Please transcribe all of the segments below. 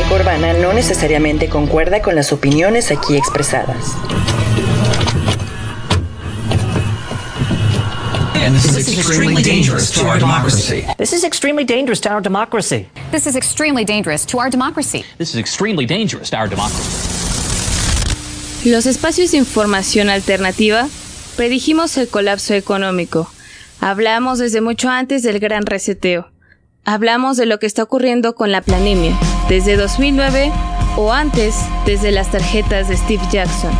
crónica urbana no necesariamente concuerda con las opiniones aquí expresadas. And this, is extremely dangerous to our democracy. This is extremely dangerous to our democracy. This is extremely dangerous to our democracy. This is extremely dangerous to our democracy. Los espacios de información alternativa predijimos el colapso económico. Hablamos desde mucho antes del gran reseteo. Hablamos de lo que está ocurriendo con la planemia, desde 2009 o antes, desde las tarjetas de Steve Jackson.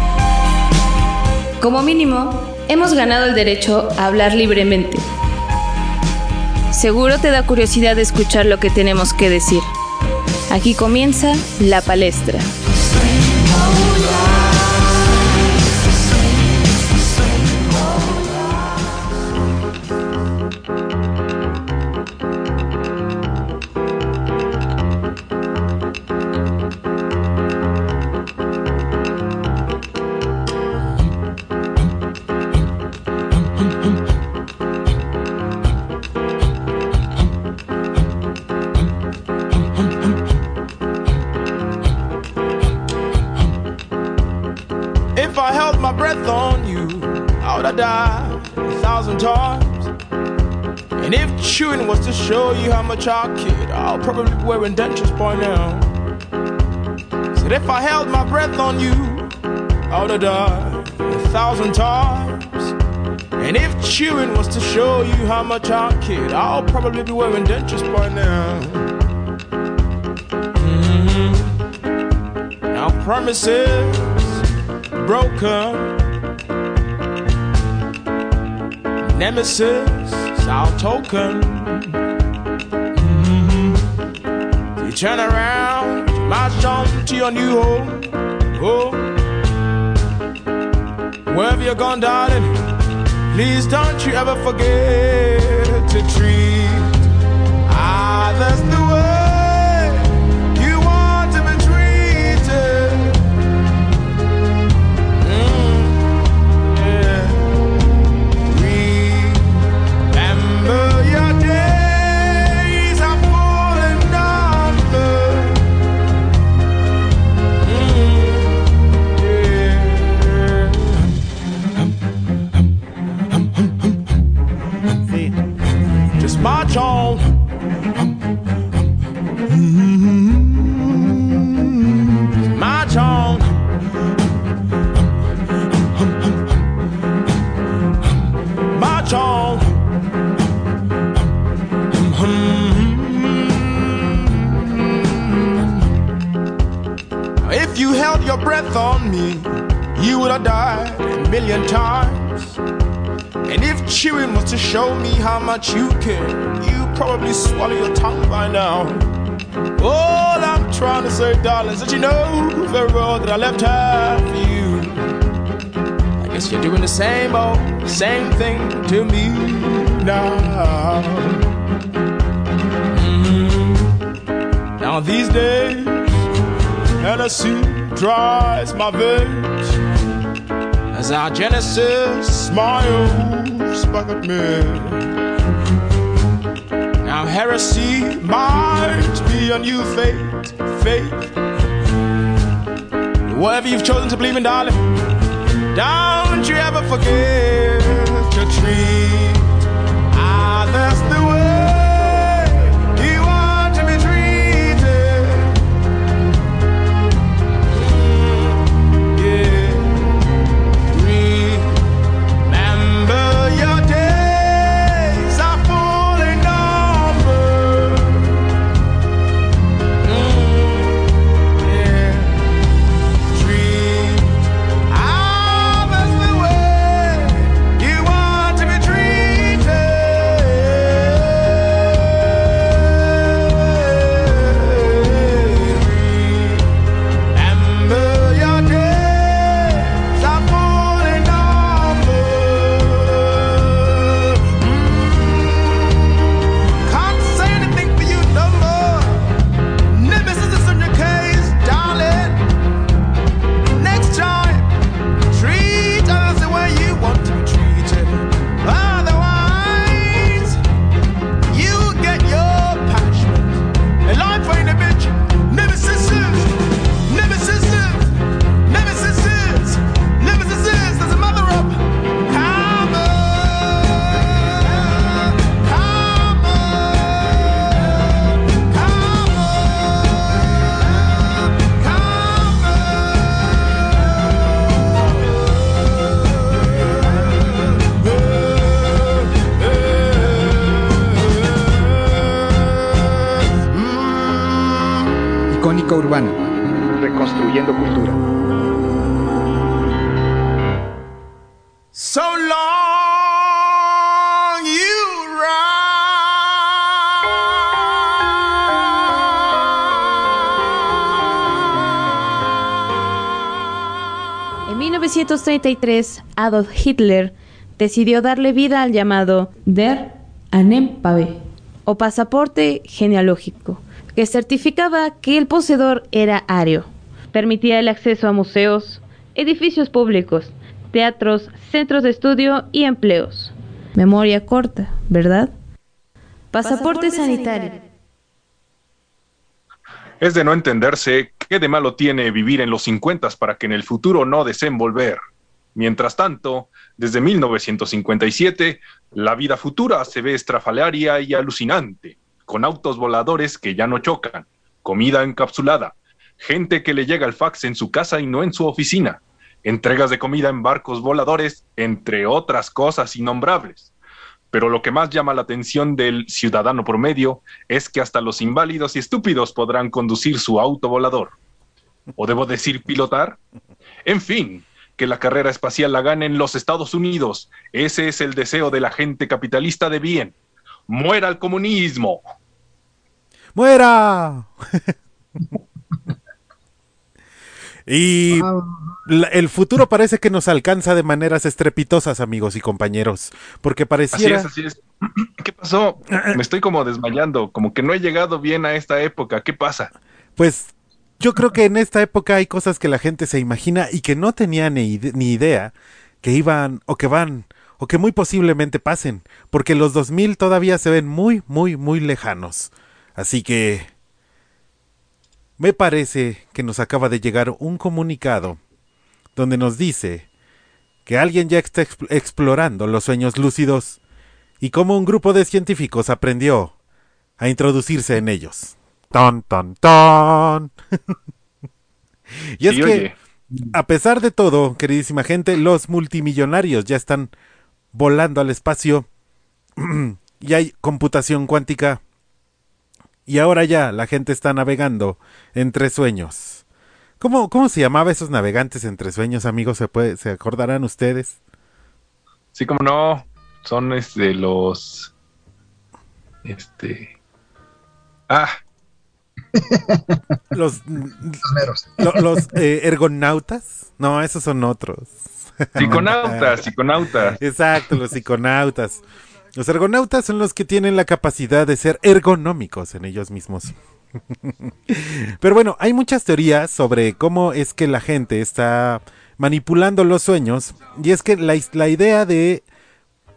Como mínimo, hemos ganado el derecho a hablar libremente. Seguro te da curiosidad escuchar lo que tenemos que decir. Aquí comienza la palestra. Was to show you how much I kid, I'll probably be wearing dentures by now. Said if I held my breath on you, I would have died a thousand times. And if chewing was to show you how much I kid, I'll probably be wearing dentures by now. Mhm. Now promises broken. Nemesis, our token. Mhm. You turn around, march on to your new home. Oh, wherever you're gone, darling, please don't you ever forget to treat others the way your breath on me, you would have died a million times. And if chewing was to show me how much you care, you probably swallow your tongue by now. All I'm trying to say, darling, is that you know very well that I left half for you. I guess you're doing the same old, same thing to me now. Mhm. Now these days, Hennessy dries my veins as our Genesis smiles back at me. Now heresy might be a new fate, fate. Whatever you've chosen to believe in, darling, don't you ever forget to treat others the way En 1933, Adolf Hitler decidió darle vida al llamado Der Anempave, o pasaporte genealógico, que certificaba que el poseedor era ario. Permitía el acceso a museos, edificios públicos, teatros, centros de estudio y empleos. Memoria corta, ¿verdad? Pasaporte, sanitario. Es de no entenderse qué de malo tiene vivir en los 50 para que en el futuro no deseen volver. Mientras tanto, desde 1957, la vida futura se ve estrafalaria y alucinante, con autos voladores que ya no chocan, comida encapsulada, gente que le llega el fax en su casa y no en su oficina, entregas de comida en barcos voladores, entre otras cosas innombrables. Pero lo que más llama la atención del ciudadano promedio es que hasta los inválidos y estúpidos podrán conducir su auto volador. ¿O debo decir pilotar? En fin, que la carrera espacial la ganen los Estados Unidos. Ese es el deseo de la gente capitalista de bien. ¡Muera el comunismo! ¡Muera! y la- el futuro parece que nos alcanza de maneras estrepitosas, amigos y compañeros, porque Así pareciera... es, así es. ¿Qué pasó? Me estoy como desmayando, como que no he llegado bien a esta época. ¿Qué pasa? Pues yo creo que en esta época hay cosas que la gente se imagina y que no tenía ni, ide- ni idea que iban o que van o que muy posiblemente pasen, porque los 2000 todavía se ven muy, muy, muy lejanos. Así que me parece que nos acaba de llegar un comunicado donde nos dice que alguien ya está exp- explorando los sueños lúcidos y cómo un grupo de científicos aprendió a introducirse en ellos. Ton, ton, ton. y es Sí, que, oye. a pesar de todo, queridísima gente, los multimillonarios ya están volando al espacio y hay computación cuántica. Y ahora ya la gente está navegando entre sueños. ¿Cómo, cómo se llamaba esos navegantes entre sueños, amigos? ¿Se, puede, ¿Se acordarán ustedes? Sí, como no, son este los este ah, Los, lo- los eh, ergonautas. No, esos son otros. psiconautas, psiconautas. Exacto, los psiconautas. Los ergonautas son los que tienen la capacidad de ser ergonómicos en ellos mismos. Pero bueno, hay muchas teorías sobre cómo es que la gente está manipulando los sueños. Y es que la, idea de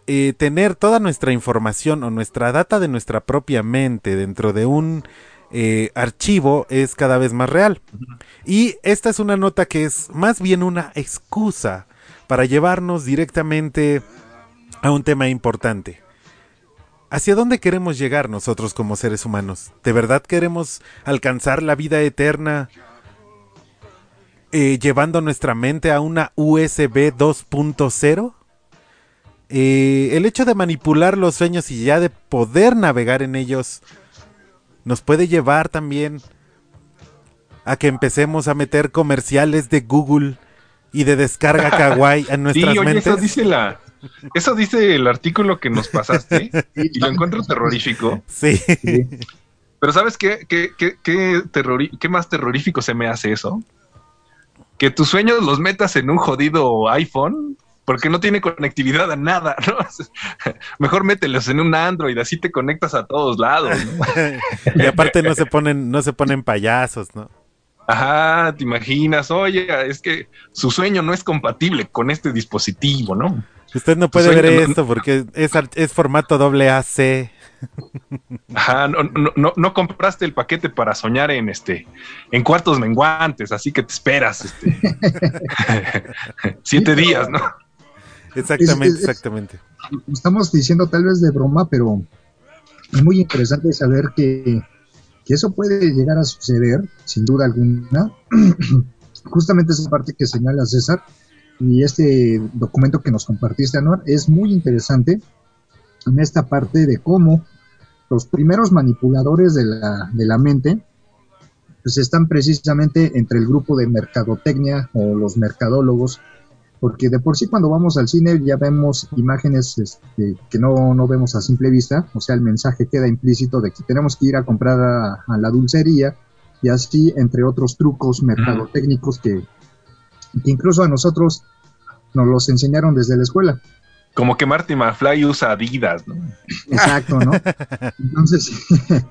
eh, tener toda nuestra información o nuestra data de nuestra propia mente dentro de un eh, archivo es cada vez más real. Y esta es una nota que es más bien una excusa para llevarnos directamente a un tema importante. ¿Hacia dónde queremos llegar nosotros como seres humanos? ¿De verdad queremos alcanzar la vida eterna eh, llevando nuestra mente a una USB 2.0? Eh, el hecho de manipular los sueños y ya de poder navegar en ellos nos puede llevar también a que empecemos a meter comerciales de Google y de descarga kawaii en nuestras sí, oye, mentes. eso dice la eso dice el artículo que nos pasaste y lo encuentro terrorífico. Sí. Pero ¿sabes qué? ¿Qué, qué, qué, más terrorífico se me hace eso? Que tus sueños los metas en un jodido iPhone porque no tiene conectividad a nada, ¿no? Mejor mételos en un Android, así te conectas a todos lados, ¿no? y aparte no se ponen, no se ponen payasos, ¿no? Ajá, te imaginas, oye, es que su sueño no es compatible con este dispositivo, ¿no? Usted no Tu puede ver no- esto porque es, ar- es formato AAC. Ajá, no, no, no, no compraste el paquete para soñar en este, en cuartos menguantes, así que te esperas este, siete días, ¿no? Exactamente, Es- es- exactamente. Estamos diciendo tal vez de broma, pero es muy interesante saber que, que eso puede llegar a suceder, sin duda alguna. Justamente esa parte que señala César y este documento que nos compartiste, Anuar, es muy interesante en esta parte de cómo los primeros manipuladores de la, de la mente pues están precisamente entre el grupo de mercadotecnia o los mercadólogos, porque de por sí cuando vamos al cine ya vemos imágenes este, que no, no, vemos a simple vista, o sea, el mensaje queda implícito de que tenemos que ir a comprar a, a la dulcería y así, entre otros trucos mercadotécnicos que, que incluso a nosotros nos los enseñaron desde la escuela. Como que Marty McFly usa Adidas, ¿no? Exacto, ¿no? Entonces,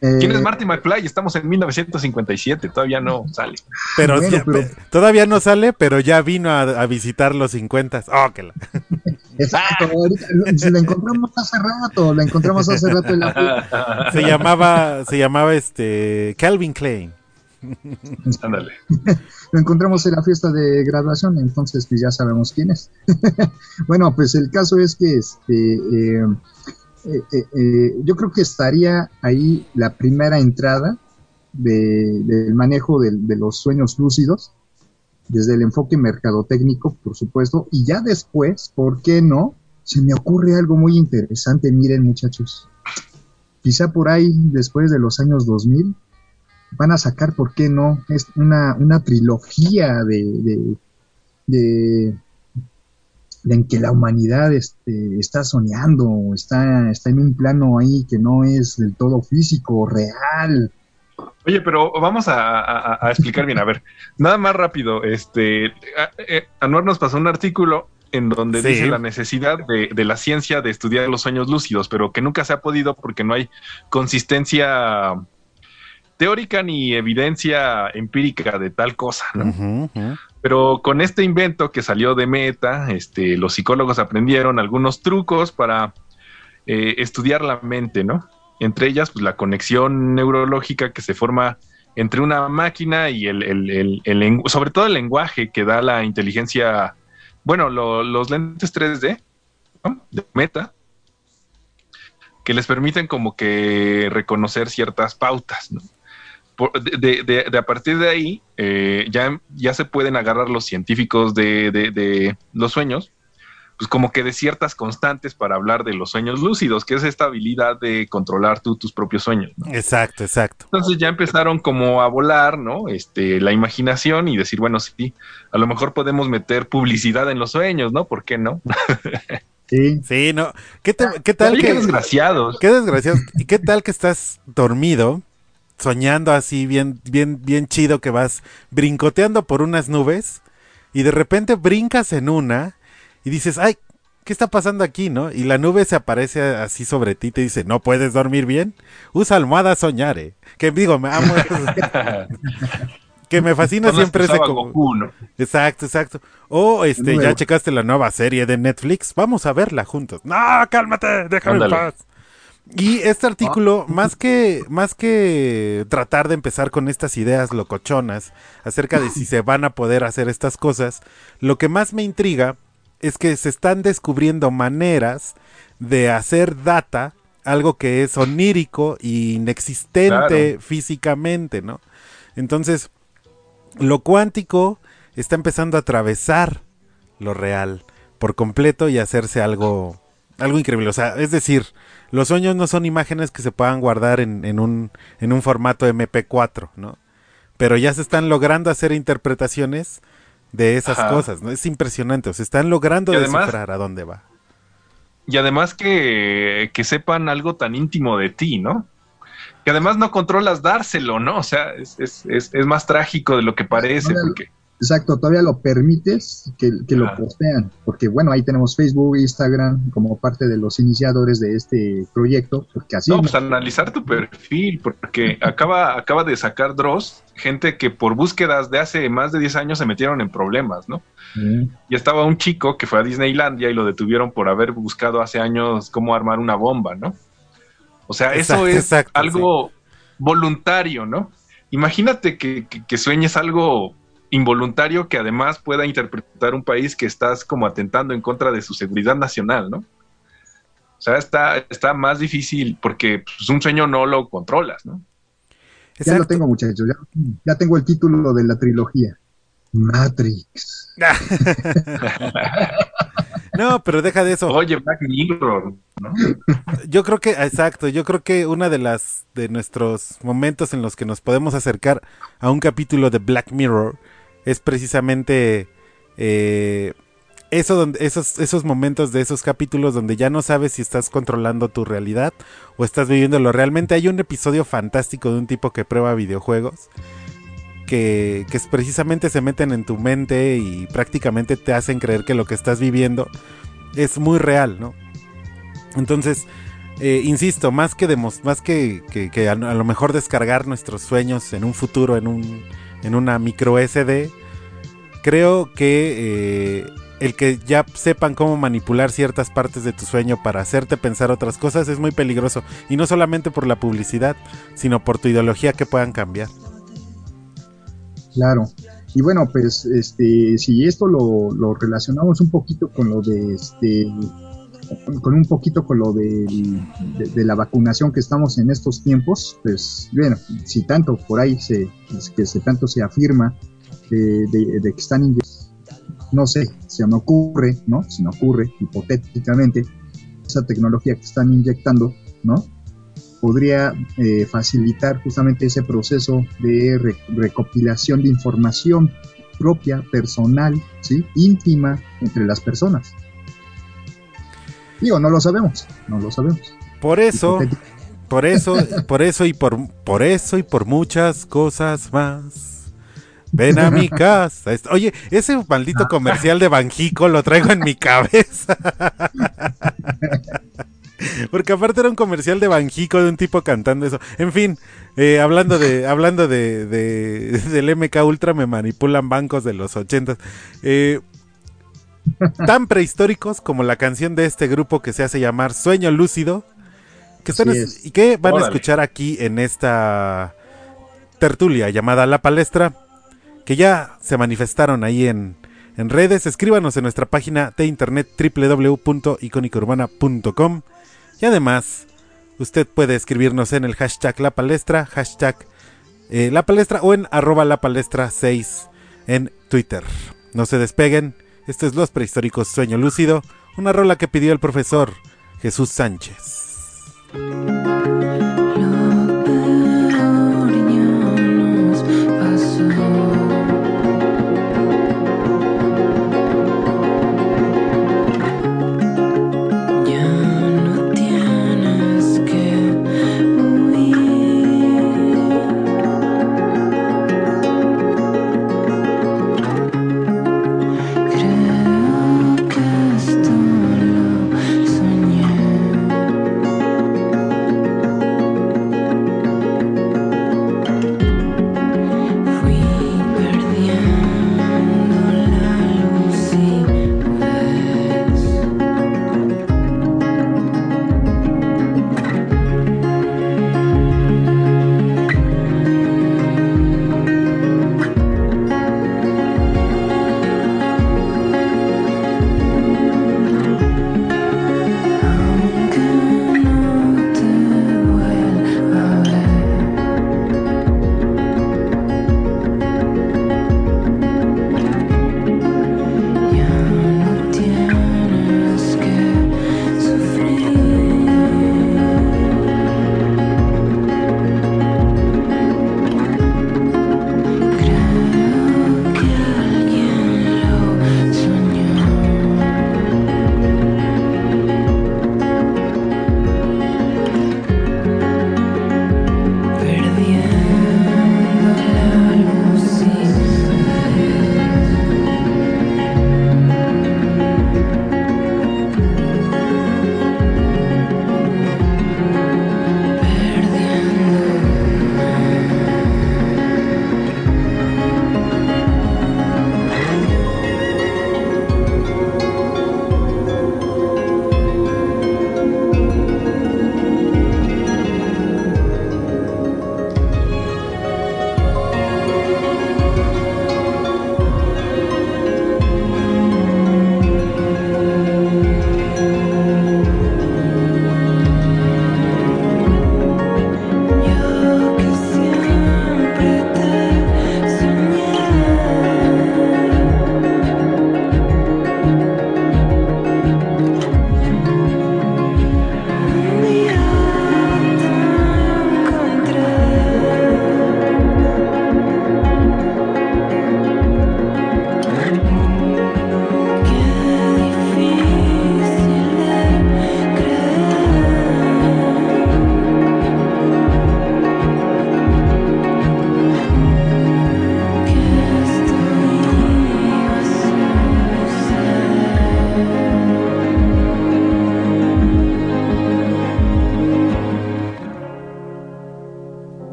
¿Quién es Marty McFly? Estamos en 1957, todavía no sale. Pero, bueno, ya, pero... todavía no sale, pero ya vino a, a visitar los 50. Oh, que la... Exacto, ahorita la encontramos hace rato, la encontramos hace rato en la Se llamaba, se llamaba este Calvin Klein. Lo encontramos en la fiesta de graduación, entonces pues ya sabemos quién es. bueno, pues el caso es que este eh, eh, eh, yo creo que estaría ahí la primera entrada de, del manejo de, de, los sueños lúcidos, desde el enfoque mercadotécnico, por supuesto, y ya después, ¿por qué no? Se me ocurre algo muy interesante, miren muchachos, quizá por ahí, después de los años 2000, van a sacar, ¿por qué no? Es una, una trilogía de, de, de en que la humanidad este, está soñando, está, está en un plano ahí que no es del todo físico, real. Oye, pero vamos a, a, a explicar bien. A ver, nada más rápido. Este, Anuar nos pasó un artículo en donde sí. dice la necesidad de, de, la ciencia de estudiar los sueños lúcidos, pero que nunca se ha podido porque no hay consistencia teórica ni evidencia empírica de tal cosa, ¿no? Uh -huh. Pero con este invento que salió de Meta, este, los psicólogos aprendieron algunos trucos para eh, estudiar la mente, ¿no? Entre ellas, pues la conexión neurológica que se forma entre una máquina y el, el, el, el sobre todo el lenguaje que da la inteligencia, bueno, lo, los lentes 3D ¿no? de Meta, que les permiten como que reconocer ciertas pautas, ¿no? De, de, de, a partir de ahí eh, ya, ya se pueden agarrar los científicos de, de, los sueños, pues como que de ciertas constantes para hablar de los sueños lúcidos, que es esta habilidad de controlar tú tus propios sueños. ¿no? Exacto, exacto. Entonces ya empezaron como a volar, ¿no? Este, la imaginación y decir, bueno, sí, a lo mejor podemos meter publicidad en los sueños, ¿no? ¿Por qué no? Sí. Sí, no. ¿Qué, te, qué tal Oye, que... Qué desgraciados. Qué desgraciados. ¿Y qué tal que estás dormido? Soñando así bien, bien, bien chido que vas brincoteando por unas nubes y de repente brincas en una y dices, ay, ¿qué está pasando aquí, no? Y la nube se aparece así sobre ti y te dice, ¿no puedes dormir bien? Usa almohada soñare. Que digo, me amo. que me fascina siempre ese como... Goku, ¿no? Exacto, exacto. O este, ya checaste la nueva serie de Netflix, vamos a verla juntos. No, cálmate, déjame Ándale. en paz. Y este artículo, más que, más que tratar de empezar con estas ideas locochonas acerca de si se van a poder hacer estas cosas, lo que más me intriga es que se están descubriendo maneras de hacer data, algo que es onírico e inexistente claro. físicamente, ¿no? Entonces, lo cuántico está empezando a atravesar lo real por completo y hacerse algo, algo increíble. O sea, es decir, los sueños no son imágenes que se puedan guardar en, en, un, en un formato MP4, ¿no? Pero ya se están logrando hacer interpretaciones de esas Ajá. cosas, ¿no? Es impresionante, o se están logrando además, descifrar a dónde va. Y además que, que, sepan algo tan íntimo de ti, ¿no? Que además no controlas dárselo, ¿no? O sea, es, es, es, es más trágico de lo que parece, porque... Exacto, todavía lo permites que, que lo postean, porque bueno, ahí tenemos Facebook, Instagram como parte de los iniciadores de este proyecto, porque así... No, pues analizar tu perfil, porque acaba, acaba de sacar Dross, gente que por búsquedas de hace más de 10 años se metieron en problemas, ¿no? Mm. Y estaba un chico que fue a Disneylandia y lo detuvieron por haber buscado hace años cómo armar una bomba, ¿no? O sea, eso es exacto, algo sí. voluntario, ¿no? Imagínate que, que, que sueñes algo involuntario que además pueda interpretar un país que estás como atentando en contra de su seguridad nacional, ¿no? O sea, está, está más difícil porque pues, un sueño no lo controlas, ¿no? Exacto. Ya lo tengo, muchachos, ya, ya, tengo el título de la trilogía. Matrix. No, pero deja de eso. Oye, Black Mirror, ¿no? Yo creo que, exacto, yo creo que una de las de nuestros momentos en los que nos podemos acercar a un capítulo de Black Mirror es precisamente eh, esos, esos momentos de esos capítulos donde ya no sabes si estás controlando tu realidad o estás viviéndolo realmente. Hay un episodio fantástico de un tipo que prueba videojuegos. Que, que precisamente se meten en tu mente y prácticamente te hacen creer que lo que estás viviendo es muy real, ¿no? Entonces, eh, insisto, más que, demos, más que, que, a, lo mejor descargar nuestros sueños en un futuro en, un, en una micro SD, creo que eh, el que ya sepan cómo manipular ciertas partes de tu sueño para hacerte pensar otras cosas es muy peligroso. Y no solamente por la publicidad, sino por tu ideología que puedan cambiar. Claro. Y bueno, pues este, si esto lo, lo relacionamos un poquito con lo de este con un poquito con lo de, la vacunación que estamos en estos tiempos, pues bueno, si tanto por ahí se, que se tanto se afirma de, de que están, no sé, se me ocurre, ¿no? Se me ocurre hipotéticamente, esa tecnología que están inyectando, ¿no? Podría eh, facilitar justamente ese proceso de re recopilación de información propia, personal, ¿sí? íntima entre las personas. Digo, no lo sabemos, no lo sabemos. Por eso, por eso, por eso y por, por eso y por muchas cosas más. Ven a mi casa. Oye, ese maldito comercial de Banjico lo traigo en mi cabeza. Porque aparte era un comercial de Banjico de un tipo cantando eso. En fin, eh, hablando de hablando de, de, del MK Ultra me manipulan bancos de los ochentas. Eh, tan prehistóricos como la canción de este grupo que se hace llamar Sueño Lúcido, que están y que van Órale. a escuchar aquí en esta tertulia llamada La Palestra, que ya se manifestaron ahí en, en redes. Escríbanos en nuestra página de internet www.icónicaurbana.com y además usted puede escribirnos en el hashtag La Palestra, hashtag eh, La Palestra o en arroba La Palestra 6 en Twitter. No se despeguen. Esto es Los Prehistóricos Sueño Lúcido, una rola que pidió el profesor Jesús Sánchez.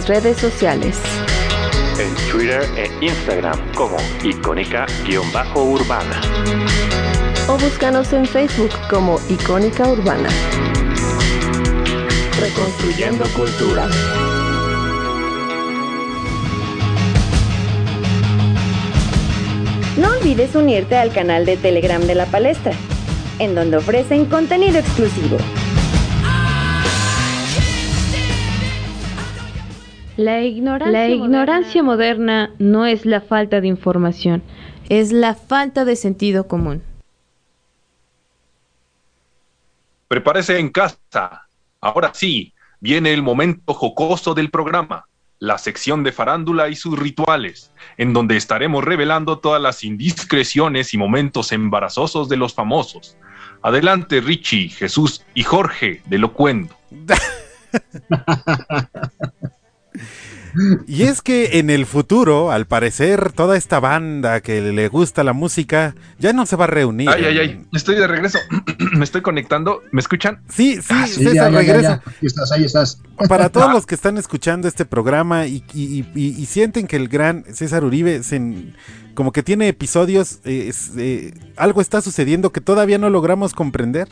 Nuestras redes sociales. En Twitter e Instagram como icónica-urbana. O búscanos en Facebook como Icónica Urbana. Reconstruyendo Cultura. No olvides unirte al canal de Telegram de la palestra, en donde ofrecen contenido exclusivo. La ignorancia, la ignorancia moderna no es la falta de información, es la falta de sentido común. Prepárese en casa. Ahora sí, viene el momento jocoso del programa, la sección de farándula y sus rituales, en donde estaremos revelando todas las indiscreciones y momentos embarazosos de los famosos. Adelante, Richie, Jesús y Jorge de Locuendo. Y es que en el futuro, al parecer, toda esta banda que le gusta la música ya no se va a reunir. Ay, ay, ay, estoy de regreso. Me estoy conectando. ¿Me escuchan? Sí, sí, Ah, sí, César, ya, ya, ya, regresa. ya. Ahí estás, ahí estás. Para todos los que están escuchando este programa y, y- y- y sienten que el gran César Uribe se como que tiene episodios, eh, es, eh, algo está sucediendo que todavía no logramos comprender.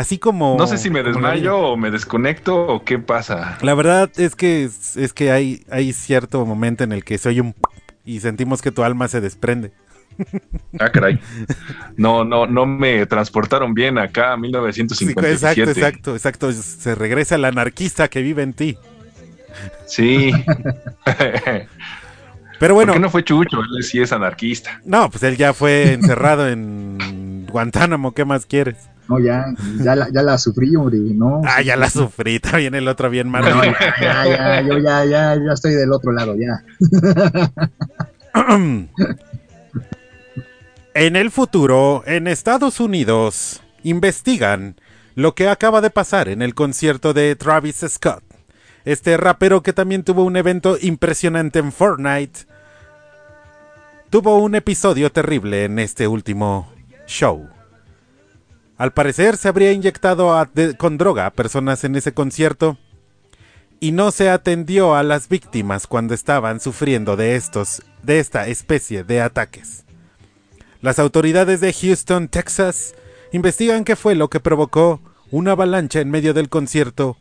Así como... No sé si me desmayo o me desconecto o qué pasa. La verdad es que es, que hay, hay cierto momento en el que se oye un y sentimos que tu alma se desprende. Ah, caray. No, no, no me transportaron bien acá a Sí, 1957. exacto, exacto, exacto. Se regresa el anarquista que vive en ti. Sí. Pero bueno, ¿Por qué no fue Chucho? Él sí es anarquista. no, pues él ya fue encerrado en Guantánamo, ¿qué más quieres? No, ya, ya la, ya la sufrí, hombre, no. Ah, ya la sufrí, está bien el otro bien malo. No, ya, ya, ya, yo ya, ya, ya estoy del otro lado, ya. En el futuro, en Estados Unidos, investigan lo que acaba de pasar en el concierto de Travis Scott. Este rapero que también tuvo un evento impresionante en Fortnite, tuvo un episodio terrible en este último show. Al parecer se habría inyectado con droga a personas en ese concierto y no se atendió a las víctimas cuando estaban sufriendo de estos de esta especie de ataques. Las autoridades de Houston, Texas, investigan qué fue lo que provocó una avalancha en medio del concierto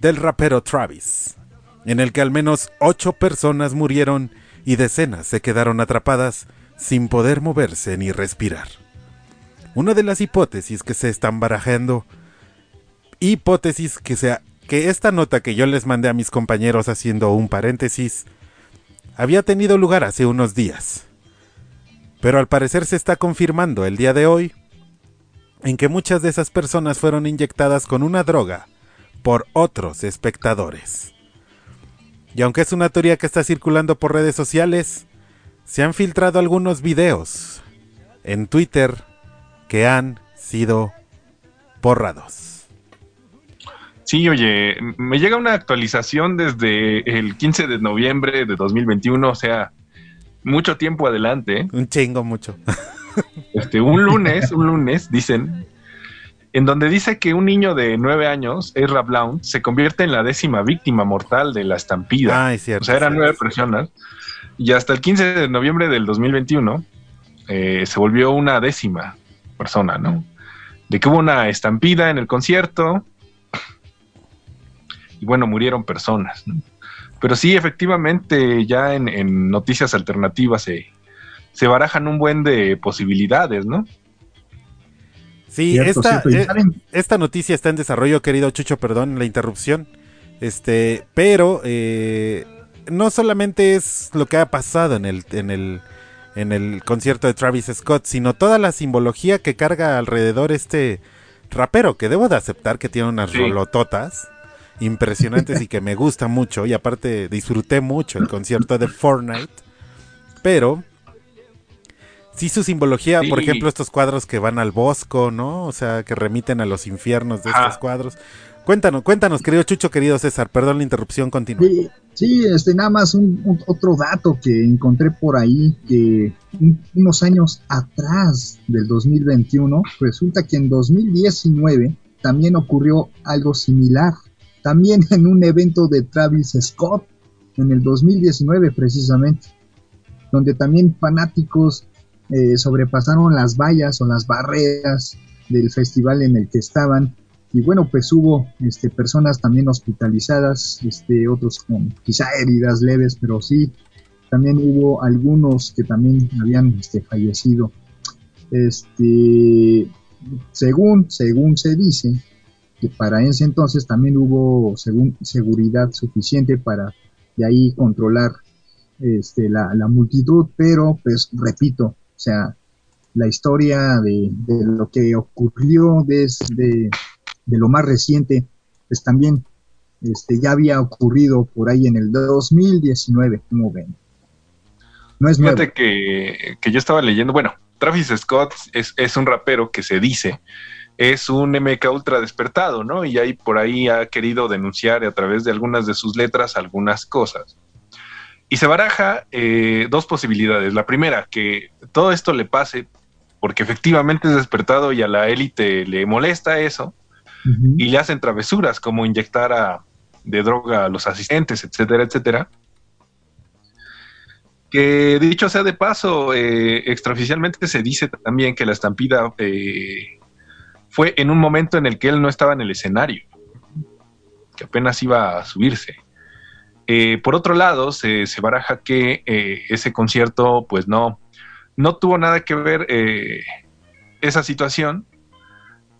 del rapero Travis, en el que al menos ocho personas murieron y decenas se quedaron atrapadas sin poder moverse ni respirar. Una de las hipótesis que se están barajando, hipótesis que sea que esta nota que yo les mandé a mis compañeros haciendo un paréntesis, había tenido lugar hace unos días. Pero al parecer se está confirmando el día de hoy en que muchas de esas personas fueron inyectadas con una droga por otros espectadores. Y aunque es una teoría que está circulando por redes sociales, se han filtrado algunos videos en Twitter que han sido borrados. Sí, oye, me llega una actualización desde el 15 de noviembre de 2021, o sea, mucho tiempo adelante. Un chingo mucho. Este, un lunes, un lunes, dicen, en donde dice que un niño de nueve años, Ezra Blount, se convierte en la décima víctima mortal de la estampida. Ah, es cierto. o sea, eran nueve personas. Y hasta el 15 de noviembre del 2021 eh, se volvió una décima persona, ¿no? De que hubo una estampida en el concierto y bueno, murieron personas, ¿no? Pero sí, efectivamente, ya en, en noticias alternativas se, se barajan un buen de posibilidades, ¿no? Sí, Cierto, esta, cierto. Eh, esta noticia está en desarrollo, querido Chucho, perdón la interrupción. Este, pero eh, no solamente es lo que ha pasado en el, en el, en el concierto de Travis Scott, sino toda la simbología que carga alrededor este rapero, que debo de aceptar que tiene unas Sí. rolototas impresionantes y que me gusta mucho. Y aparte disfruté mucho el concierto de Fortnite. Pero sí su simbología, por ejemplo, estos cuadros que van al bosco, ¿no? O sea, que remiten a los infiernos de estos cuadros. Cuéntanos, cuéntanos, querido Chucho, querido César, perdón la interrupción, continúa. Sí, sí, este, nada más un, otro dato que encontré por ahí, que un- unos años atrás del 2021, resulta que en 2019 también ocurrió algo similar. también en un evento de Travis Scott en el 2019 precisamente, donde también fanáticos eh, sobrepasaron las vallas o las barreras del festival en el que estaban y bueno pues hubo este, personas también hospitalizadas este, otros con quizá heridas leves pero sí también hubo algunos que también habían este, fallecido. Este según según se dice que para ese entonces también hubo según seguridad suficiente para de ahí controlar este, la, la multitud pero pues repito o sea, la historia de, lo que ocurrió desde de lo más reciente, pues también este, ya había ocurrido por ahí en el 2019, como ven. No es Fíjate que, que, yo estaba leyendo, bueno, Travis Scott es, es, un rapero que se dice es un MK ultra despertado, ¿no? Y ahí por ahí ha querido denunciar a través de algunas de sus letras algunas cosas. Y se baraja eh, dos posibilidades. La primera, que todo esto le pase porque efectivamente es despertado y a la élite le molesta eso y le hacen travesuras como inyectar a, de droga a los asistentes, etcétera, etcétera. Que dicho sea de paso, eh, extraoficialmente se dice también que la estampida eh, fue en un momento en el que él no estaba en el escenario, que apenas iba a subirse. Eh, por otro lado, se, baraja que eh, ese concierto, pues no, no tuvo nada que ver esa situación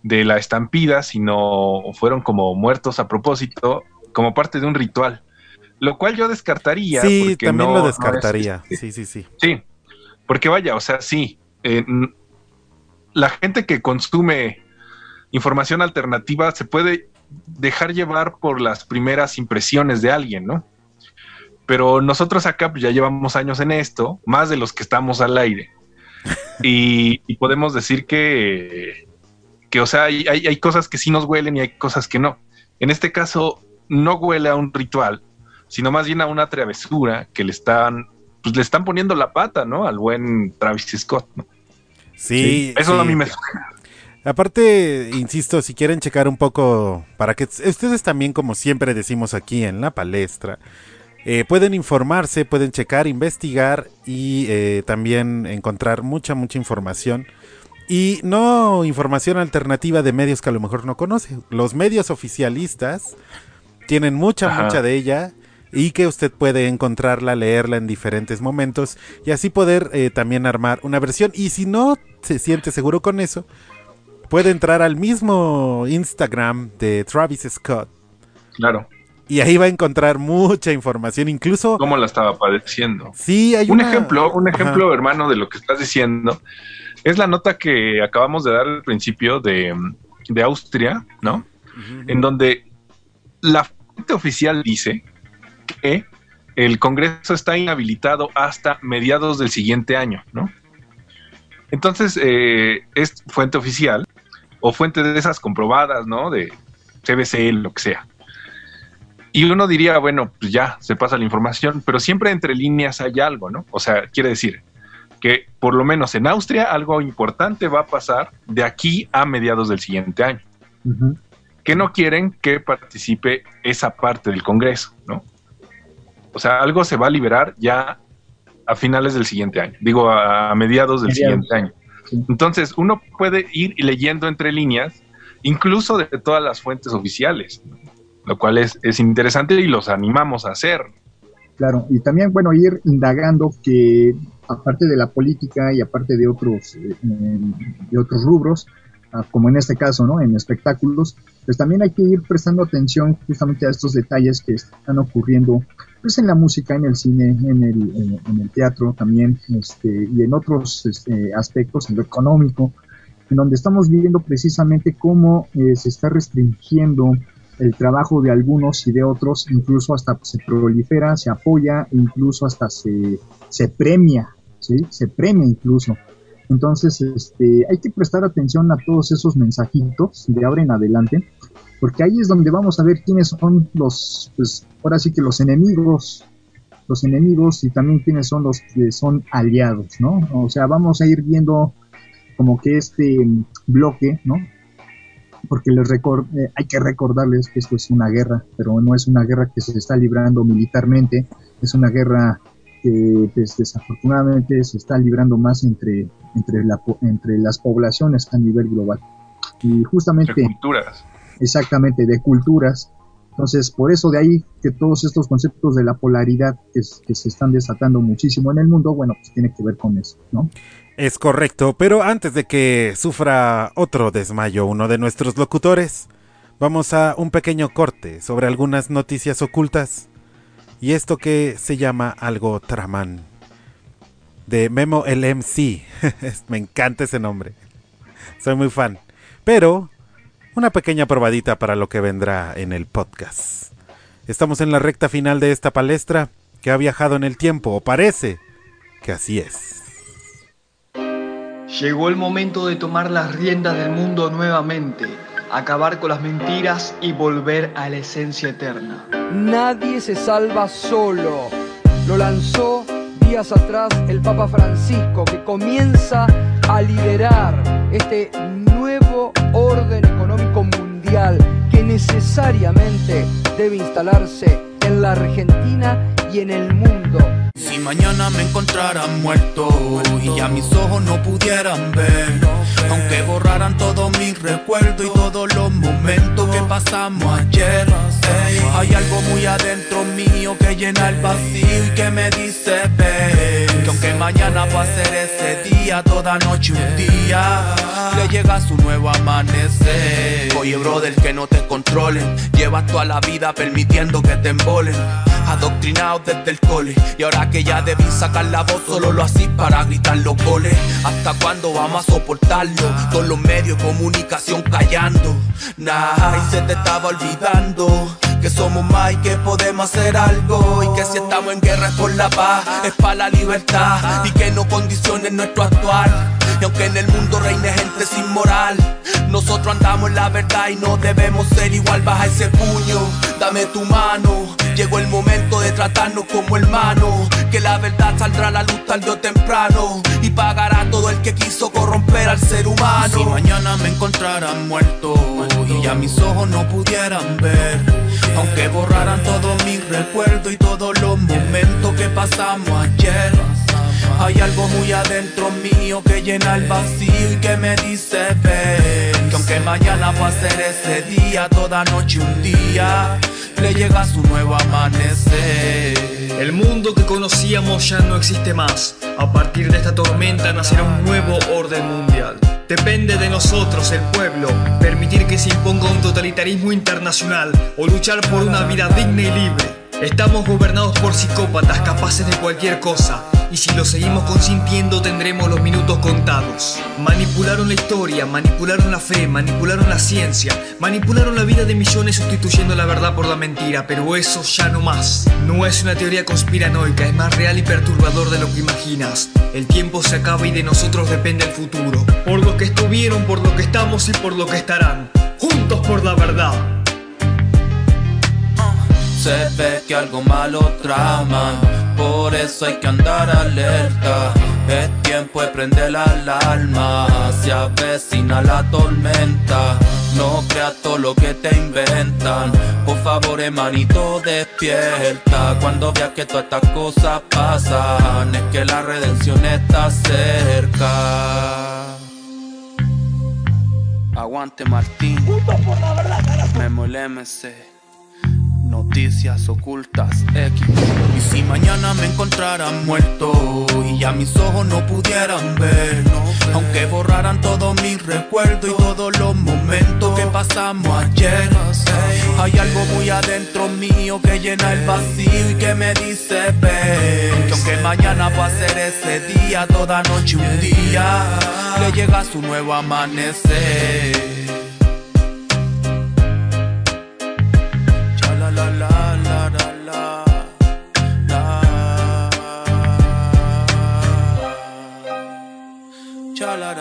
de la estampida, sino fueron como muertos a propósito, como parte de un ritual. Lo cual yo descartaría. Sí, también lo descartaría. Este, sí, sí, sí. Sí, porque vaya, o sea, sí. la gente que consume información alternativa se puede dejar llevar por las primeras impresiones de alguien, ¿no? pero nosotros acá pues, ya llevamos años en esto, más de los que estamos al aire. y, podemos decir que, que o sea, hay, hay, cosas que sí nos huelen y hay cosas que no. En este caso, no huele a un ritual, sino más bien a una travesura que le están, pues le están poniendo la pata, ¿no? Al buen Travis Scott, ¿no? Sí. eso a mí me suena. Aparte, insisto, si quieren checar un poco, para que ustedes también, como siempre decimos aquí en la palestra, eh, pueden informarse, pueden checar, investigar y eh, también encontrar mucha, mucha información. Y no información alternativa de medios que a lo mejor no conoce. Los medios oficialistas tienen mucha, mucha de ella y que usted puede encontrarla, leerla en diferentes momentos y así poder eh, también armar una versión. Y si no se siente seguro con eso, puede entrar al mismo Instagram de Travis Scott. Claro y ahí va a encontrar mucha información, incluso... ¿Cómo la estaba padeciendo? Sí, hay un ejemplo, un ejemplo, hermano, de lo que estás diciendo. Es la nota que acabamos de dar al principio de, Austria, ¿no? En donde la fuente oficial dice que el Congreso está inhabilitado hasta mediados del siguiente año, ¿no? Entonces, eh, es fuente oficial o fuente de esas comprobadas, ¿no? De CBC, lo que sea. Y uno diría, bueno, pues ya se pasa la información, pero siempre entre líneas hay algo, ¿no? O sea, quiere decir que por lo menos en Austria algo importante va a pasar de aquí a mediados del siguiente año. Que no quieren que participe esa parte del Congreso, ¿no? O sea, algo se va a liberar ya a finales del siguiente año, digo a, mediados del siguiente año. Entonces, uno puede ir leyendo entre líneas, incluso de todas las fuentes oficiales lo cual es, es interesante y los animamos a hacer. Claro, y también, bueno, ir indagando que aparte de la política y aparte de otros, eh, de otros rubros, ah, como en este caso, ¿no? En espectáculos, pues también hay que ir prestando atención justamente a estos detalles que están ocurriendo, pues en la música, en el cine, en el, teatro también, este, y en otros este, aspectos, en lo económico, en donde estamos viendo precisamente cómo eh, se está restringiendo el trabajo de algunos y de otros, incluso hasta se prolifera, se apoya, incluso hasta se, se premia, ¿sí? Se premia incluso. Entonces, este, hay que prestar atención a todos esos mensajitos de ahora en adelante, porque ahí es donde vamos a ver quiénes son los, pues, ahora sí que los enemigos, los enemigos y también quiénes son los que son aliados, ¿no? O sea, vamos a ir viendo como que este bloque, ¿no? Porque les recor eh, hay que recordarles que esto es una guerra, pero no es una guerra que se está librando militarmente, es una guerra que pues, desafortunadamente se está librando más entre, entre, la, entre las poblaciones a nivel global. Y justamente... De culturas. Exactamente, de culturas. Entonces, por eso de ahí que todos estos conceptos de la polaridad que, que se están desatando muchísimo en el mundo, bueno, pues tiene que ver con eso, ¿no? Es correcto, pero antes de que sufra otro desmayo uno de nuestros locutores, vamos a un pequeño corte sobre algunas noticias ocultas y esto que se llama algo tramán de Memo el MC. Me encanta ese nombre. Soy muy fan. Pero una pequeña probadita para lo que vendrá en el podcast. Estamos en la recta final de esta palestra que ha viajado en el tiempo, o parece que así es. Llegó el momento de tomar las riendas del mundo nuevamente, acabar con las mentiras y volver a la esencia eterna. Nadie se salva solo. Lo lanzó días atrás el Papa Francisco, que comienza a liderar este nuevo orden económico mundial que necesariamente debe instalarse en la Argentina y en el mundo. Si mañana me encontraran muerto y ya mis ojos no pudieran ver, aunque borraran todos mis recuerdos y todos los momentos que pasamos ayer, hay algo muy adentro mío que llena el vacío y que me dice ver que mañana va a ser ese día, toda noche un día, le llega su nuevo amanecer. Oye, brother, que no te controlen, llevas toda la vida permitiendo que te embolen adoctrinado desde el cole. Y ahora que ya debí sacar la voz, solo lo así para gritar los goles. ¿Hasta cuándo vamos a soportarlo? Todos los medios de comunicación callando. Nah, y se te estaba olvidando que somos más y que podemos hacer algo. Y que si estamos en guerra es por la paz, es para la libertad. Y que no condiciones nuestro actual. Y aunque en el mundo reine gente sin moral, nosotros andamos en la verdad y no debemos ser igual. Baja ese puño, dame tu mano. Llegó el momento de tratarnos como hermanos. Que la verdad saldrá a la luz tarde o temprano. Y pagará todo el que quiso corromper al ser humano. Si mañana me encontraran muerto y ya mis ojos no pudieran ver. Aunque borraran todos mis recuerdos y todos los momentos que pasamos ayer. Hay algo muy adentro mío que llena el vacío y que me dice ver que aunque mañana va a ser ese día, toda noche un día, le llega su nuevo amanecer. El mundo que conocíamos ya no existe más. A partir de esta tormenta nacerá un nuevo orden mundial. Depende de nosotros, el pueblo, permitir que se imponga un totalitarismo internacional o luchar por una vida digna y libre. Estamos gobernados por psicópatas capaces de cualquier cosa, y si lo seguimos consintiendo tendremos los minutos contados. Manipularon la historia, manipularon la fe, manipularon la ciencia, manipularon la vida de millones sustituyendo la verdad por la mentira, pero eso ya no más. No es una teoría conspiranoica, es más real y perturbador de lo que imaginas. El tiempo se acaba y de nosotros depende el futuro. Por lo que estuvieron, por lo que estamos y por lo que estarán. Juntos por la verdad. Se ve que algo malo trama, por eso hay que andar alerta. Es tiempo de prender la alarma, se avecina la tormenta. No creas todo lo que te inventan. Por favor, hermanito, despierta. Cuando veas que todas estas cosas pasan, es que la redención está cerca. Aguante Martín. Memo el MC. Noticias ocultas X. Y si mañana me encontraran muerto y ya mis ojos no pudieran ver, aunque borraran todos mis recuerdos y todos los momentos que pasamos ayer, hay algo muy adentro mío que llena el vacío y que me dice ver que aunque mañana va a ser ese día, toda noche un día, le llega su nuevo amanecer.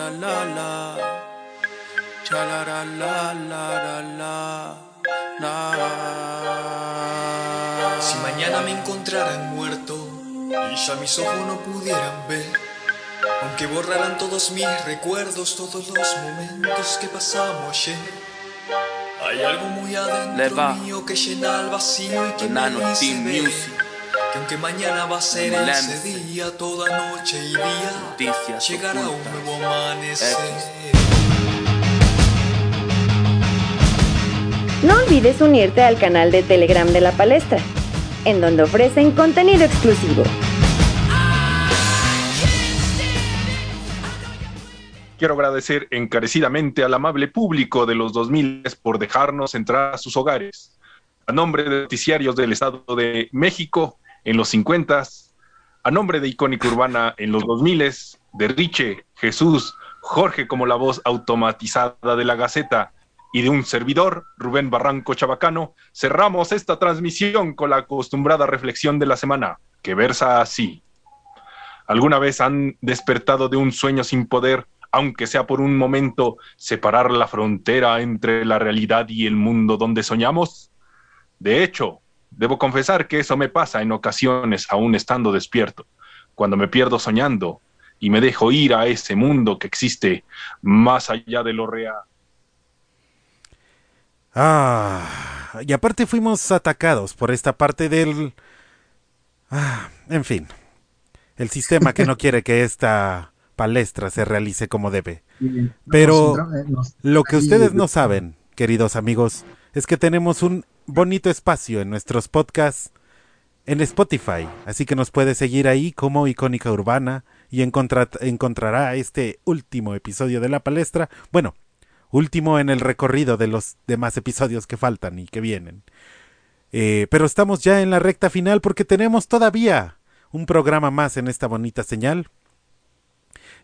La la la la cha la la la la la. La Si mañana me encontraran muerto y ya mis ojos no pudieran ver, aunque borraran todos mis recuerdos, todos los momentos que pasamos ayer. Hay algo muy adentro mío que llena el vacío y que me que aunque mañana va a ser ese día, toda noche y día llegará un nuevo amanecer. No olvides unirte al canal de Telegram de la palestra, en donde ofrecen contenido exclusivo. Quiero agradecer encarecidamente al amable público de los 2000 por dejarnos entrar a sus hogares. A nombre de noticiarios del Estado de México en los 50, a nombre de Icónica Urbana en los 2000, de Riche, Jesús, Jorge como la voz automatizada de la Gaceta y de un servidor, Rubén Barranco Chabacano, cerramos esta transmisión con la acostumbrada reflexión de la semana, que versa así. ¿Alguna vez han despertado de un sueño sin poder aunque sea por un momento, separar la frontera entre la realidad y el mundo donde soñamos? De hecho, debo confesar que eso me pasa en ocasiones aún estando despierto, cuando me pierdo soñando y me dejo ir a ese mundo que existe más allá de lo real. Ah, y aparte fuimos atacados por esta parte del... Ah, en fin, el sistema que no quiere que esta palestra se realice como debe. Pero eh, lo que ustedes no saben, queridos amigos, es que tenemos un bonito espacio en nuestros podcasts en Spotify, así que nos puede seguir ahí como Icónica Urbana y encontrará este último episodio de la palestra, bueno, último en el recorrido de los demás episodios que faltan y que vienen. Eh, pero estamos ya en la recta final porque tenemos todavía un programa más en esta bonita señal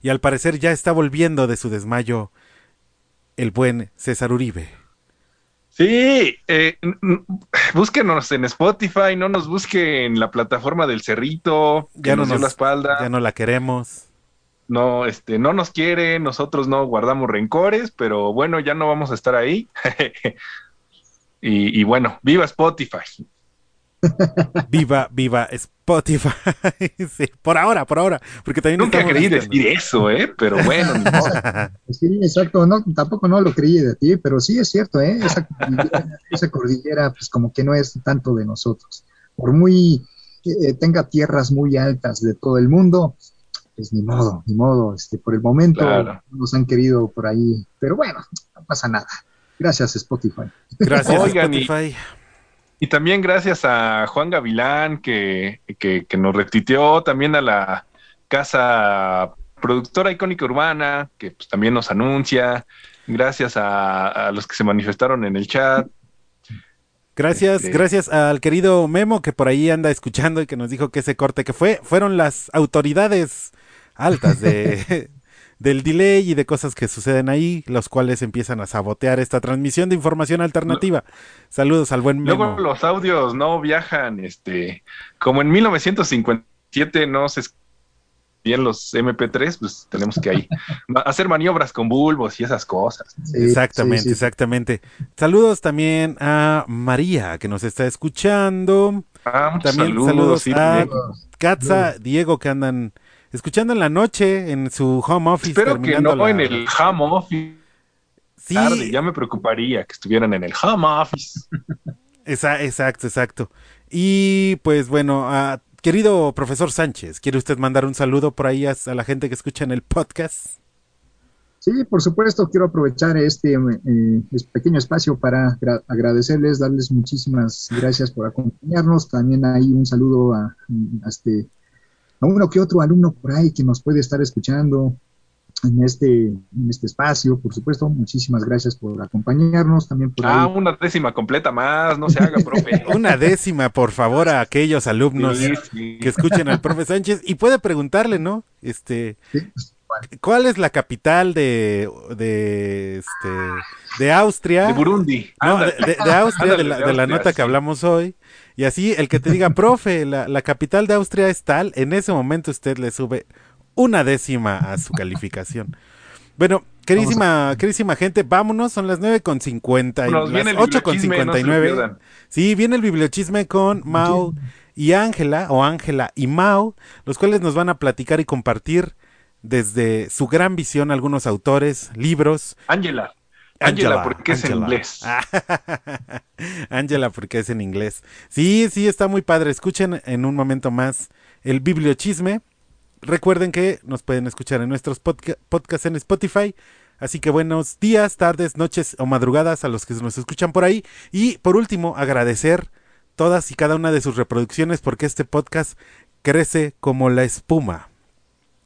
y al parecer ya está volviendo de su desmayo el buen César Uribe. Sí, eh, búsquenos en Spotify, no nos busquen en la plataforma del Cerrito, que ya nos, no dio la espalda. Ya no la queremos. No, este, no nos quiere, nosotros no guardamos rencores, pero bueno, ya no vamos a estar ahí. y, y bueno, viva Spotify. Viva, viva Spotify. sí, por ahora, por ahora. Porque también Nunca creí decir eso, ¿eh? Pero bueno, ni modo. Sí, exacto. No, tampoco no lo creí de ti, pero sí es cierto, ¿eh? Esa cordillera, esa cordillera, pues como que no es tanto de nosotros. Por muy eh, tenga tierras muy altas de todo el mundo, pues ni modo, ni modo. Este, por el momento Claro. nos han querido por ahí, pero bueno, no pasa nada. Gracias, Spotify. Gracias, Oigan, Spotify. Y también gracias a Juan Gavilán que, que, que nos retuiteó, también a la casa productora icónica urbana, que pues, también nos anuncia, gracias a, a los que se manifestaron en el chat. Gracias, Este- gracias al querido Memo que por ahí anda escuchando y que nos dijo que ese corte que fue, fueron las autoridades altas de, del delay y de cosas que suceden ahí, los cuales empiezan a sabotear esta transmisión de información alternativa. Saludos al buen Memo. Luego los audios no viajan, este, como en 1957 no se bien los MP3, pues tenemos que ahí hacer maniobras con bulbos y esas cosas. exactamente, exactamente. Saludos también a María que nos está escuchando. Ah, también saludos, saludos, a. Katza, Diego que andan escuchando en la noche en su home office. Espero que no la- en el home office. Sí. Tarde, ya me preocuparía que estuvieran en el home office. Esa- exacto, exacto. Y pues bueno, a- querido profesor Sánchez, ¿quiere usted mandar un saludo por ahí a, a la gente que escucha en el podcast? Sí, por supuesto, quiero aprovechar este eh, este pequeño espacio para gra- agradecerles, darles muchísimas gracias por acompañarnos. También hay un saludo a, a este, a uno que otro alumno por ahí que nos puede estar escuchando en este, en este espacio, por supuesto. Muchísimas gracias por acompañarnos. También por Ah, ahí. una décima completa más, no se haga, profe. Una décima, por favor, a aquellos alumnos Sí, sí. que escuchen al profe Sánchez y puede preguntarle, ¿no? Este, ¿cuál es la capital de, de, este, de Austria? De Burundi. No, de, de- de Austria, de la, de de la nota sí. que hablamos hoy. Y así, el que te diga, profe, la, la capital de Austria es tal, en ese momento usted le sube una décima a su calificación. Bueno, queridísima, queridísima gente, vámonos, son las 9 con 50 y Nos viene las el 8 con bibliochisme, no se lo 59. pierdan. sí, viene el bibliochisme con Mau y Ángela, o Ángela y Mau, los cuales nos van a platicar y compartir desde su gran visión algunos autores, libros. Ángela. Angela, porque es en Angela. inglés. Angela, porque es en inglés. Sí, sí, está muy padre. Escuchen en un momento más el bibliochisme. Recuerden que nos pueden escuchar en nuestros podca- podcasts en Spotify. Así que buenos días, tardes, noches o madrugadas a los que nos escuchan por ahí. Y por último, agradecer todas y cada una de sus reproducciones porque este podcast crece como la espuma.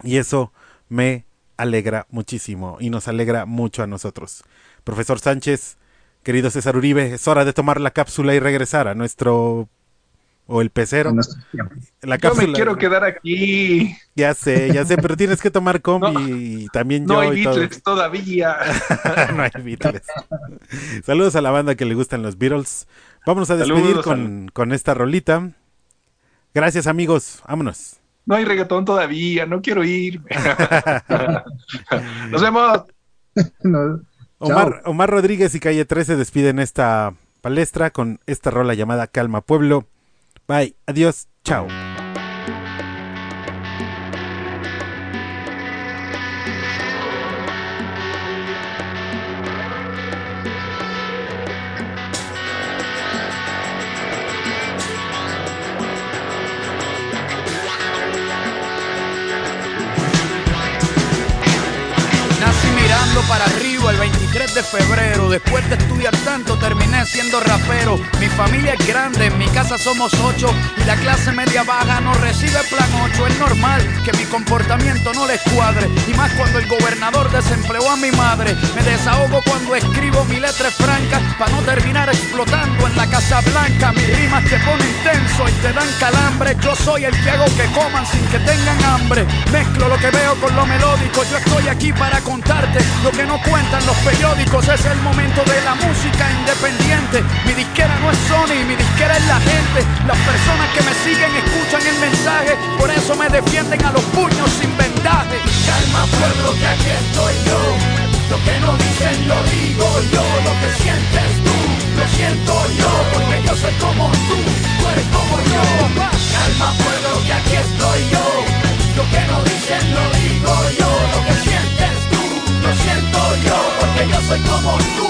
Y eso me alegra muchísimo y nos alegra mucho a nosotros. Profesor Sánchez, querido César Uribe, es hora de tomar la cápsula y regresar a nuestro... o el pecero. La Yo cápsula. me quiero quedar aquí. Ya sé, ya sé, pero tienes que tomar combi y también No yo hay y todo. Beatles todavía. no hay Beatles. Saludos a la banda que le gustan los Beatles. Vámonos a despedir Saludos con, con esta rolita. Gracias amigos, vámonos. No hay reggaetón todavía, no quiero ir. Nos vemos. Omar, Omar Rodríguez y Calle 13 despiden esta palestra con esta rola llamada Calma Pueblo. Bye, adiós, chao. Nací mirando para arriba 23 de febrero. Después de estudiar tanto, terminé siendo rapero. Mi familia es grande, en mi casa somos ocho. Y la clase media baja no recibe plan 8. Es normal que mi comportamiento no les cuadre. Y más cuando el gobernador desempleó a mi madre. Me desahogo cuando escribo mi letra franca. Para no terminar explotando en la Casa Blanca. Mis rimas te ponen tenso y te dan calambre. Yo soy el que hago que coman sin que tengan hambre. Mezclo lo que veo con lo melódico. Yo estoy aquí para contarte lo que no cuentan los periódicos. Es el momento de la música independiente. Mi disquera no es Sony, mi disquera es la gente. Las personas que me siguen escuchan el mensaje. Por eso me defienden a los puños sin vendaje. Calma pueblo que aquí estoy yo. Lo que no dicen lo digo yo. Lo que sientes tú, lo siento yo. Porque yo soy como tú, tú eres como yo. Calma pueblo que aquí estoy yo. Lo que no dicen lo digo yo. Lo que lo siento yo. Porque yo soy como tú.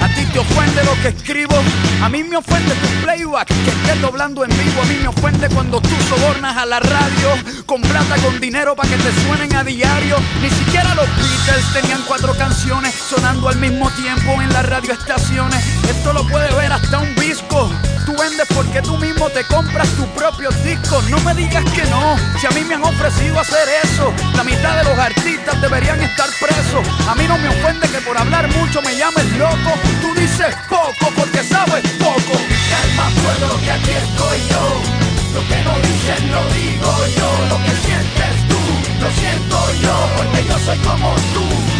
A ti te ofende lo que escribo, a mí me ofende tu playback, que estés doblando en vivo, a mí me ofende cuando tú sobornas a la radio, con plata, con dinero para que te suenen a diario. Ni siquiera los Beatles tenían cuatro canciones sonando al mismo tiempo en las radioestaciones. Esto lo puede ver hasta un disco. Vendes porque tú mismo te compras tus propios discos. No me digas que no, si a mí me han ofrecido hacer eso. La mitad de los artistas deberían estar presos. A mí no me ofende que por hablar mucho me llames loco. Tú dices poco porque sabes poco. Calma, pueblo, que aquí estoy yo. Lo que no dicen lo digo yo. Lo que sientes tú, lo siento yo. Porque yo soy como tú.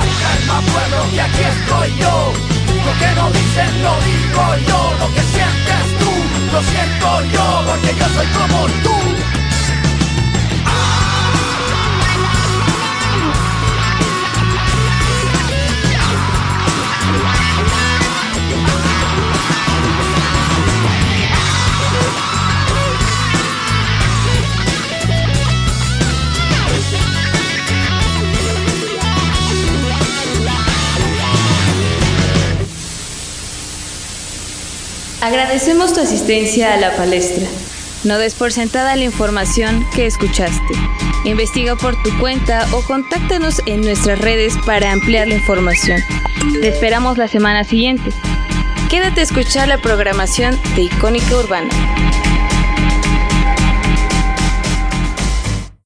Calma pueblo que aquí estoy yo. Lo que no dicen lo digo yo, lo que sientes tú, lo siento yo, porque yo soy como tú. Agradecemos tu asistencia a la palestra. No des por sentada la información que escuchaste. Investiga por tu cuenta o contáctanos en nuestras redes para ampliar la información. Te esperamos la semana siguiente. Quédate a escuchar la programación de Icónica Urbana.